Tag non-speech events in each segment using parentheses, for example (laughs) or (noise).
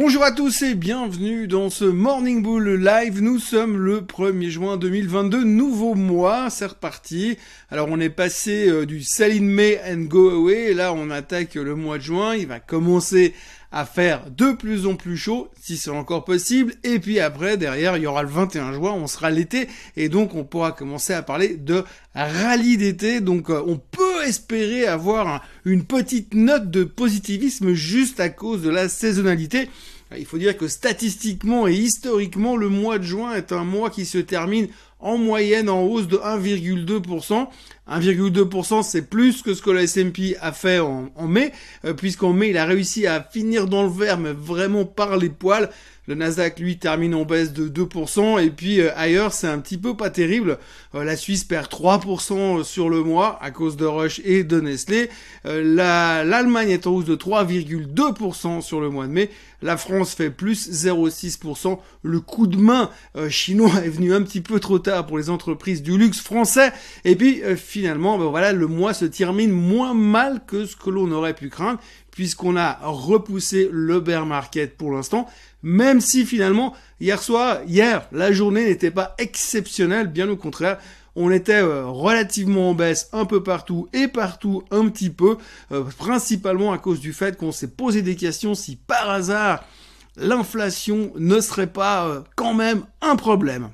Bonjour à tous et bienvenue dans ce Morning Bull Live. Nous sommes le 1er juin 2022, nouveau mois, c'est reparti. Alors on est passé euh, du Sell in May and Go Away, là on attaque le mois de juin, il va commencer à faire de plus en plus chaud, si c'est encore possible. Et puis après, derrière, il y aura le 21 juin, on sera l'été, et donc on pourra commencer à parler de rallye d'été. Donc euh, on espérer avoir une petite note de positivisme juste à cause de la saisonnalité. Il faut dire que statistiquement et historiquement, le mois de juin est un mois qui se termine en moyenne en hausse de 1,2%. 1,2% c'est plus que ce que le S&P a fait en, mai, euh, puisqu'en mai il a réussi à finir dans le vert, mais vraiment par les poils. Le Nasdaq, lui, termine en baisse de 2%. Et puis euh, ailleurs, c'est un petit peu pas terrible. Euh, la Suisse perd 3% sur le mois à cause de Rush et de Nestlé. L'Allemagne est en hausse de 3,2% sur le mois de mai. La France fait plus 0,6%. Le coup de main chinois (laughs) est venu un petit peu trop tard pour les entreprises du luxe français. Et puis finalement, ben voilà, le mois se termine moins mal que ce que l'on aurait pu craindre, puisqu'on a repoussé le bear market pour l'instant, même si finalement, hier soir, hier, la journée n'était pas exceptionnelle, bien au contraire, on était euh, relativement en baisse un peu partout et partout un petit peu, euh, principalement à cause du fait qu'on s'est posé des questions si par hasard l'inflation ne serait pas euh, quand même un problème.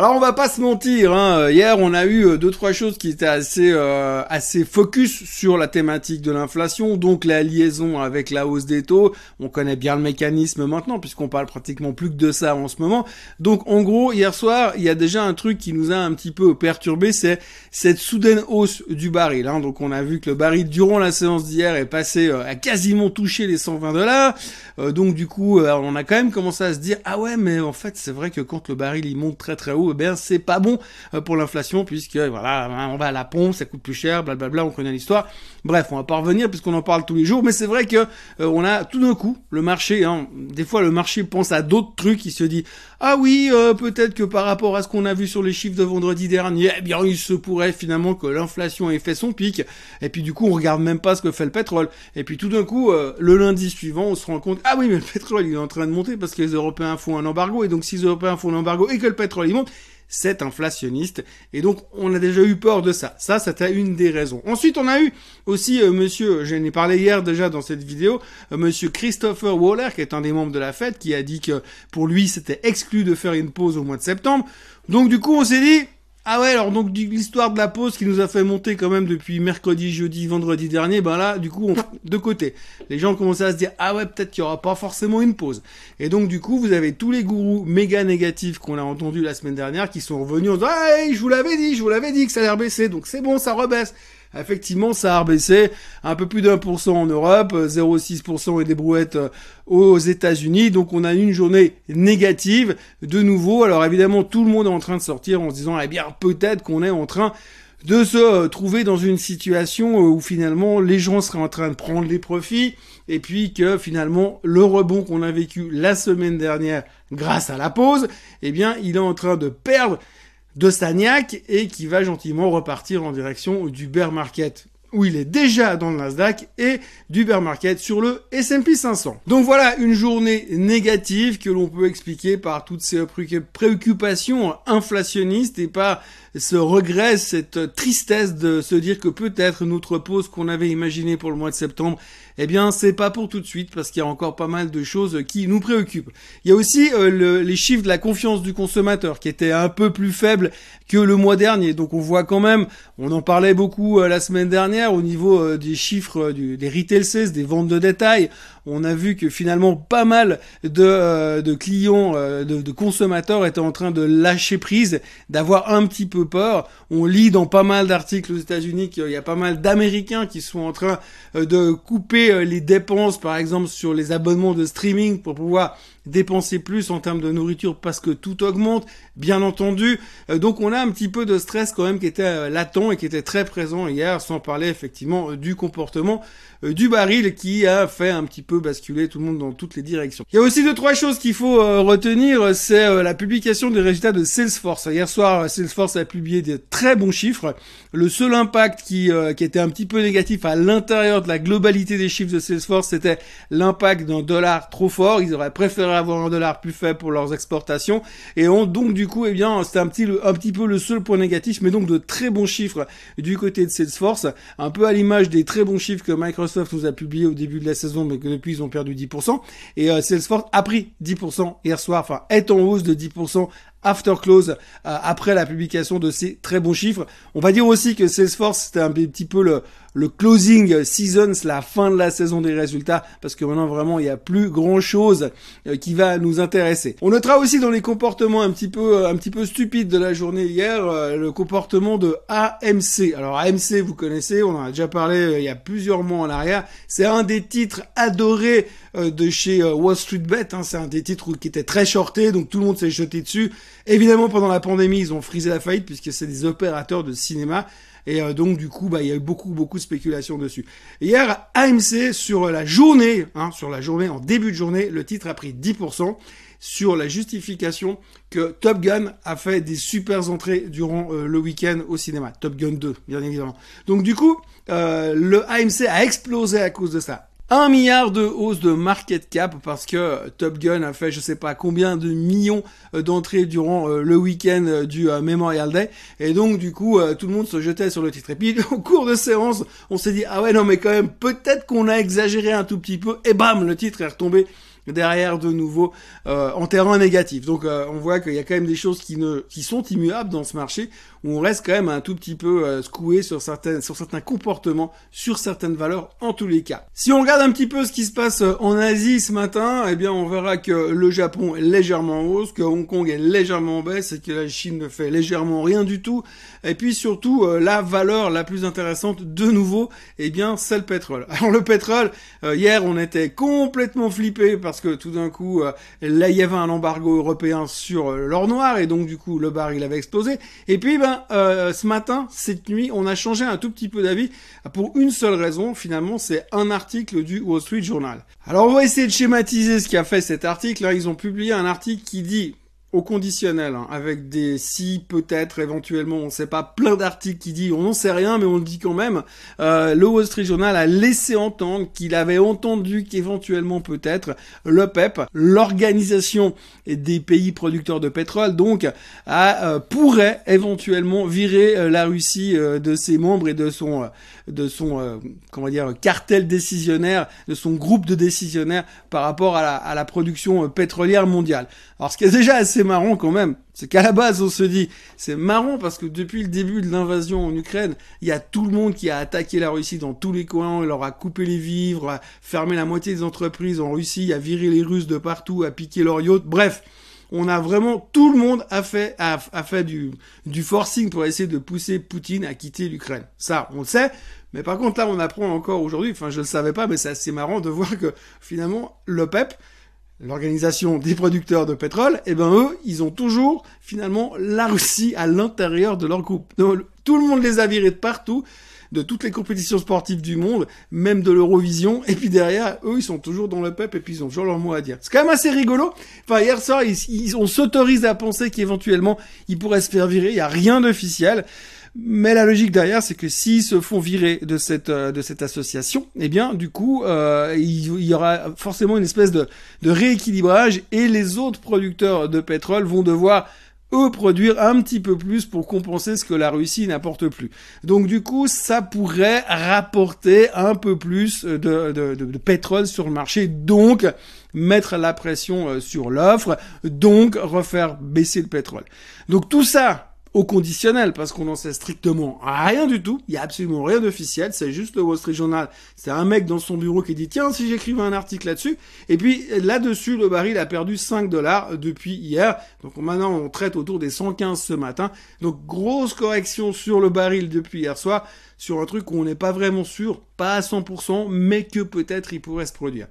Alors on va pas se mentir, hein. hier on a eu euh, deux trois choses qui étaient assez euh, assez focus sur la thématique de l'inflation, donc la liaison avec la hausse des taux. On connaît bien le mécanisme maintenant puisqu'on parle pratiquement plus que de ça en ce moment. Donc en gros hier soir il y a déjà un truc qui nous a un petit peu perturbé, c'est cette soudaine hausse du baril. Hein. Donc on a vu que le baril durant la séance d'hier est passé euh, à quasiment toucher les 120 dollars. donc du coup on a quand même commencé à se dire ah ouais mais en fait c'est vrai que quand le baril il monte très très haut eh bien c'est pas bon euh, pour l'inflation puisque voilà, hein, on va à la pompe, ça coûte plus cher, blablabla, on connaît l'histoire. Bref, on va pas revenir puisqu'on en parle tous les jours, mais c'est vrai que euh, on a tout d'un coup le marché. Hein, des fois, le marché pense à d'autres trucs. Il se dit ah oui, euh, peut-être que par rapport à ce qu'on a vu sur les chiffres de vendredi dernier, eh bien il se pourrait finalement que l'inflation ait fait son pic. Et puis du coup, on regarde même pas ce que fait le pétrole. Et puis tout d'un coup, le lundi suivant, on se rend compte ah oui, mais le pétrole il est en train de monter parce que les Européens font un embargo. Et donc si les Européens font un embargo et que le pétrole il monte, c'est inflationniste. Et donc, on a déjà eu peur de ça. Ça, c'était une des raisons. Ensuite, on a eu aussi euh, monsieur, j'en ai parlé hier déjà dans cette vidéo, euh, monsieur Christopher Waller, qui est un des membres de la Fed, qui a dit que pour lui, c'était exclu de faire une pause au mois de septembre. Donc, du coup, on s'est dit, ah ouais, alors donc l'histoire de la pause qui nous a fait monter quand même depuis mercredi, jeudi, vendredi dernier, ben là, du coup, on, de côté. Les gens commençaient à se dire, ah ouais, peut-être qu'il y aura pas forcément une pause. Et donc, du coup, vous avez tous les gourous méga négatifs qu'on a entendus la semaine dernière qui sont revenus en disant, ah, je vous l'avais dit, je vous l'avais dit que ça allait baisser, donc c'est bon, ça rebaisse. Effectivement, ça a rebaissé un peu plus d'un pour cent en Europe, 0,6% et des brouettes euh, aux États-Unis. Donc on a une journée négative de nouveau. Alors évidemment, tout le monde est en train de sortir en se disant, eh bien peut-être qu'on est en train de se euh, trouver dans une situation euh, où finalement les gens seraient en train de prendre les profits et puis que finalement le rebond qu'on a vécu la semaine dernière grâce à la pause, eh bien il est en train de perdre de Stagnac et qui va gentiment repartir en direction du bear market où il est déjà dans le Nasdaq et du bear market sur le S&P 500. Donc voilà une journée négative que l'on peut expliquer par toutes ces préoccupations inflationnistes et par ce regret, cette tristesse de se dire que peut-être notre pause qu'on avait imaginée pour le mois de septembre, eh bien c'est pas pour tout de suite parce qu'il y a encore pas mal de choses qui nous préoccupent. Il y a aussi euh, les chiffres de la confiance du consommateur qui étaient un peu plus faibles que le mois dernier. Donc on voit quand même, on en parlait beaucoup euh, la semaine dernière au niveau euh, des chiffres des retail sales, des ventes de détail. On a vu que finalement pas mal de, de clients, de, de consommateurs étaient en train de lâcher prise, d'avoir un petit peu peur. On lit dans pas mal d'articles aux États-Unis qu'il y a pas mal d'Américains qui sont en train euh, de couper euh, les dépenses, par exemple sur les abonnements de streaming pour pouvoir dépenser plus en termes de nourriture parce que tout augmente, bien entendu. Euh, donc on a un petit peu de stress quand même qui était euh, latent et qui était très présent hier, sans parler effectivement du comportement du baril qui a fait un petit peu basculer tout le monde dans toutes les directions. Il y a aussi deux trois choses qu'il faut retenir, c'est la publication des résultats de Salesforce. Hier soir, Salesforce a publié des très bons chiffres. Le seul impact qui, qui était un petit peu négatif à l'intérieur de la globalité des chiffres de Salesforce, c'était l'impact d'un dollar trop fort. Ils auraient préféré avoir un dollar plus faible pour leurs exportations. Et on, donc, du coup, eh bien, c'était un petit, un petit peu le seul point négatif, mais donc de très bons chiffres du côté de Salesforce. Un peu à l'image des très bons chiffres que Microsoft nous a publiés au début de la saison, mais que depuis, ils ont perdu 10%. Et euh, Salesforce a pris 10% hier soir, enfin, est en hausse de 10% after close euh, après la publication de ces très bons chiffres. On va dire aussi que Salesforce c'était un petit peu le, le closing season, c'est la fin de la saison des résultats, parce que maintenant vraiment il n'y a plus grand chose euh, qui va nous intéresser. On notera aussi dans les comportements un petit peu euh, un petit peu stupides de la journée hier le comportement de AMC. Alors AMC vous connaissez, on en a déjà parlé il y a plusieurs mois en arrière. C'est un des titres adorés de chez Wall Street Bet. Hein. C'est un des titres qui était très shorté, donc tout le monde s'est jeté dessus. Évidemment, pendant la pandémie, ils ont frisé la faillite puisque c'est des opérateurs de cinéma. Et euh, donc du coup, bah, il y a eu beaucoup beaucoup de spéculation dessus. Hier, AMC sur la journée, hein, sur la journée, en début de journée, le titre a pris 10% sur la justification que Top Gun a fait des super entrées durant euh, le week-end au cinéma. Top Gun 2, bien évidemment. Donc du coup, euh, le AMC a explosé à cause de ça. Un milliard de hausse de market cap parce que Top Gun a fait je sais pas combien de millions euh, d'entrées durant euh, le week-end euh, du Memorial Day. Et donc du coup tout le monde se jetait sur le titre. Et puis (laughs) au cours de séance on s'est dit ah ouais non mais quand même peut-être qu'on a exagéré un tout petit peu. Et bam le titre est retombé derrière de nouveau en terrain négatif. Donc on voit qu'il y a quand même des choses qui ne qui sont immuables dans ce marché où on reste quand même un tout petit peu euh, secoué sur certaines, sur certains comportements, sur certaines valeurs en tous les cas. Si on regarde un petit peu ce qui se passe euh, en Asie ce matin, eh bien on verra que le Japon est légèrement en hausse, que Hong Kong est légèrement en baisse et que la Chine ne fait légèrement rien du tout. Et puis surtout euh, la valeur la plus intéressante de nouveau, eh bien c'est le pétrole. (laughs) Alors le pétrole, hier on était complètement flippé parce que tout d'un coup là il y avait un embargo européen sur l'or noir et donc du coup le baril avait explosé. Et puis ben euh, ce matin, cette nuit, on a changé un tout petit peu d'avis pour une seule raison. Finalement, c'est un article du Wall Street Journal. Alors, on va essayer de schématiser ce qui a fait cet article. Là, ils ont publié un article qui dit au conditionnel, hein, avec des si, peut-être, éventuellement, on sait pas, plein d'articles qui disent, on n'en sait rien, mais on le dit quand même, euh, le Wall Street Journal a laissé entendre qu'il avait entendu qu'éventuellement, peut-être, l'OPEP, e l'organisation des pays producteurs de pétrole, donc, a, euh, pourrait éventuellement virer euh, la Russie de ses membres et de son, de son, comment dire, cartel décisionnaire, de son groupe de décisionnaires par rapport à la production pétrolière mondiale. Alors, ce qui est déjà assez c'est marrant quand même, c'est qu'à la base on se dit, c'est marrant parce que depuis le début de l'invasion en Ukraine, il y a tout le monde qui a attaqué la Russie dans tous les coins, il leur a coupé les vivres, a fermé la moitié des entreprises en Russie, a viré les Russes de partout, a piqué leur yacht, bref. On a vraiment tout le monde a fait a, fait du du forcing pour essayer de pousser Poutine à quitter l'Ukraine. Ça, on le sait. Mais par contre là, on apprend encore aujourd'hui. Enfin, je le savais pas, mais c'est assez marrant de voir que finalement l'OPEP, l'organisation des producteurs de pétrole, eh ben eux, ils ont toujours finalement la Russie à l'intérieur de leur groupe. tout le monde les a virés de partout, de toutes les compétitions sportives du monde, même de l'Eurovision, et puis derrière, eux, ils sont toujours dans le pep et puis ils ont toujours leur mot à dire. C'est quand même assez rigolo. Enfin, hier soir, ils, ils on s'autorise à penser qu'éventuellement, ils pourraient se faire virer. Il n'y a rien d'officiel. Mais la logique derrière, c'est que s'ils se font virer de cette euh, de cette association, eh bien, du coup, euh, il, y aura forcément une espèce de, de rééquilibrage et les autres producteurs de pétrole vont devoir eux produire un petit peu plus pour compenser ce que la Russie n'apporte plus. Donc du coup, ça pourrait rapporter un peu plus de, de, de, pétrole sur le marché, donc mettre la pression euh, sur l'offre, donc refaire baisser le pétrole. Donc tout ça, au conditionnel parce qu'on n'en sait strictement rien du tout. Il y a absolument rien d'officiel. C'est juste le Wall Street Journal. C'est un mec dans son bureau qui dit tiens si j'écrivais un article là-dessus. Et puis là-dessus le baril a perdu 5 dollars depuis hier. Donc maintenant on traite autour des 115 ce matin. Donc grosse correction sur le baril depuis hier soir sur un truc où on n'est pas vraiment sûr, pas à 100%, mais que peut-être il pourrait se produire.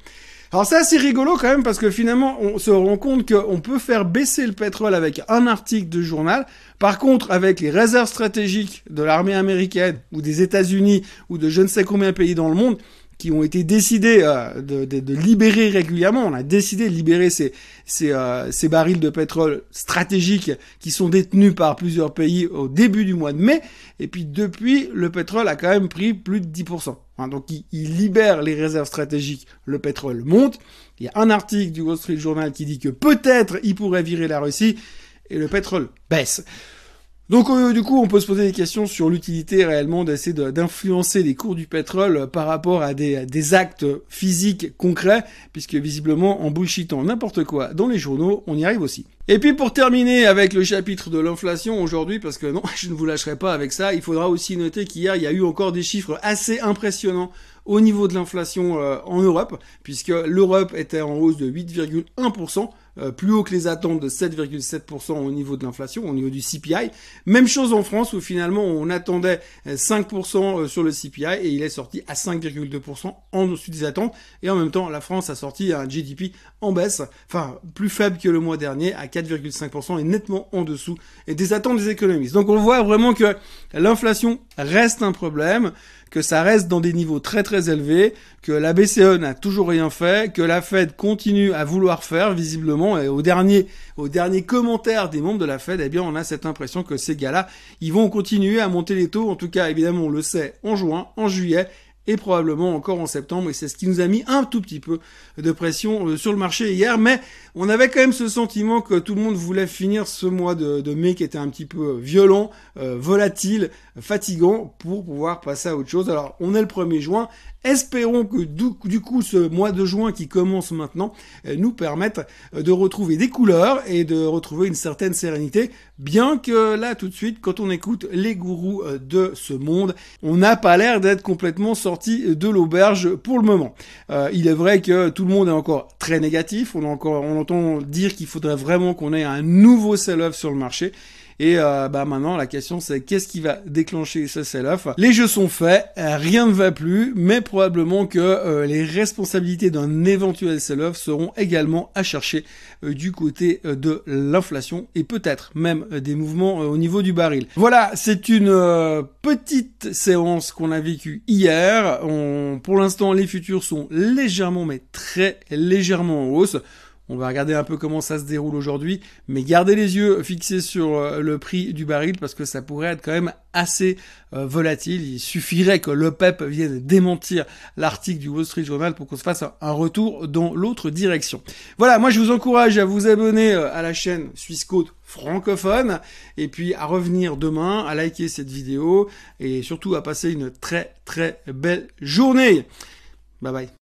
Alors ça c'est rigolo quand même parce que finalement on se rend compte qu'on peut faire baisser le pétrole avec un article de journal. Par contre avec les réserves stratégiques de l'armée américaine ou des États-Unis ou de je ne sais combien de pays dans le monde, qui ont été décidés euh, de, de, de, libérer régulièrement. On a décidé de libérer ces, ces, euh, ces, barils de pétrole stratégiques qui sont détenus par plusieurs pays au début du mois de mai. Et puis depuis, le pétrole a quand même pris plus de 10%. Hein, donc il, il, libère les réserves stratégiques, le pétrole monte. Il y a un article du Wall Street Journal qui dit que peut-être il pourrait virer la Russie et le pétrole baisse. Donc euh, du coup, on peut se poser des questions sur l'utilité réellement d'essayer d'influencer les cours du pétrole euh, par rapport à des, actes physiques concrets, puisque visiblement en bullshitant n'importe quoi dans les journaux, on y arrive aussi. Et puis pour terminer avec le chapitre de l'inflation aujourd'hui, parce que non, (laughs) je ne vous lâcherai pas avec ça, il faudra aussi noter qu'hier, il y a eu encore des chiffres assez impressionnants au niveau de l'inflation euh, en Europe, puisque l'Europe était en hausse de 8,1%, euh, plus haut que les attentes de 7,7% au niveau de l'inflation, au niveau du CPI. Même chose en France où finalement on attendait 5% euh, sur le CPI et il est sorti à 5,2% en dessus des attentes. Et en même temps, la France a sorti un GDP en baisse, enfin plus faible que le mois dernier à 4,5% et nettement en dessous des attentes des économistes. Donc on voit vraiment que l'inflation reste un problème que ça reste dans des niveaux très très élevés, que la BCE n'a toujours rien fait, que la Fed continue à vouloir faire visiblement, et au dernier, au dernier commentaire des membres de la Fed, eh bien on a cette impression que ces gars-là, ils vont continuer à monter les taux, en tout cas évidemment on le sait en juin, en juillet, et probablement encore en septembre. Et c'est ce qui nous a mis un tout petit peu de pression euh, sur le marché hier. Mais on avait quand même ce sentiment que tout le monde voulait finir ce mois de, mai qui était un petit peu violent, euh, volatile, fatigant pour pouvoir passer à autre chose. Alors on est le 1er juin Espérons que du, coup ce mois de juin qui commence maintenant euh, nous permette euh, de retrouver des couleurs et de retrouver une certaine sérénité, bien que là tout de suite quand on écoute les gourous euh, de ce monde, on n'a pas l'air d'être complètement sorti de l'auberge pour le moment. il est vrai que tout le monde est encore très négatif, on, on entend dire qu'il faudrait vraiment qu'on ait un nouveau sell-off sur le marché. Et euh, bah maintenant la question c'est qu'est-ce qui va déclencher ce sell-off? Les jeux sont faits, euh, rien ne va plus, mais probablement que euh, les responsabilités d'un éventuel sell-off seront également à chercher du côté de l'inflation et peut-être même des mouvements au niveau du baril. Voilà, c'est une petite séance qu'on a vécue hier. Pour l'instant, les futurs sont légèrement, mais très légèrement en hausse. On va regarder un peu comment ça se déroule aujourd'hui, mais gardez les yeux fixés sur euh, le prix du baril parce que ça pourrait être quand même assez euh, volatile. Il suffirait que l'OPEP vienne démentir l'article du Wall Street Journal pour qu'on se fasse un retour dans l'autre direction. Voilà, moi je vous encourage à vous abonner euh, à la chaîne Suisse Côte francophone et puis à revenir demain, à liker cette vidéo et surtout à passer une très très belle journée. Bye bye.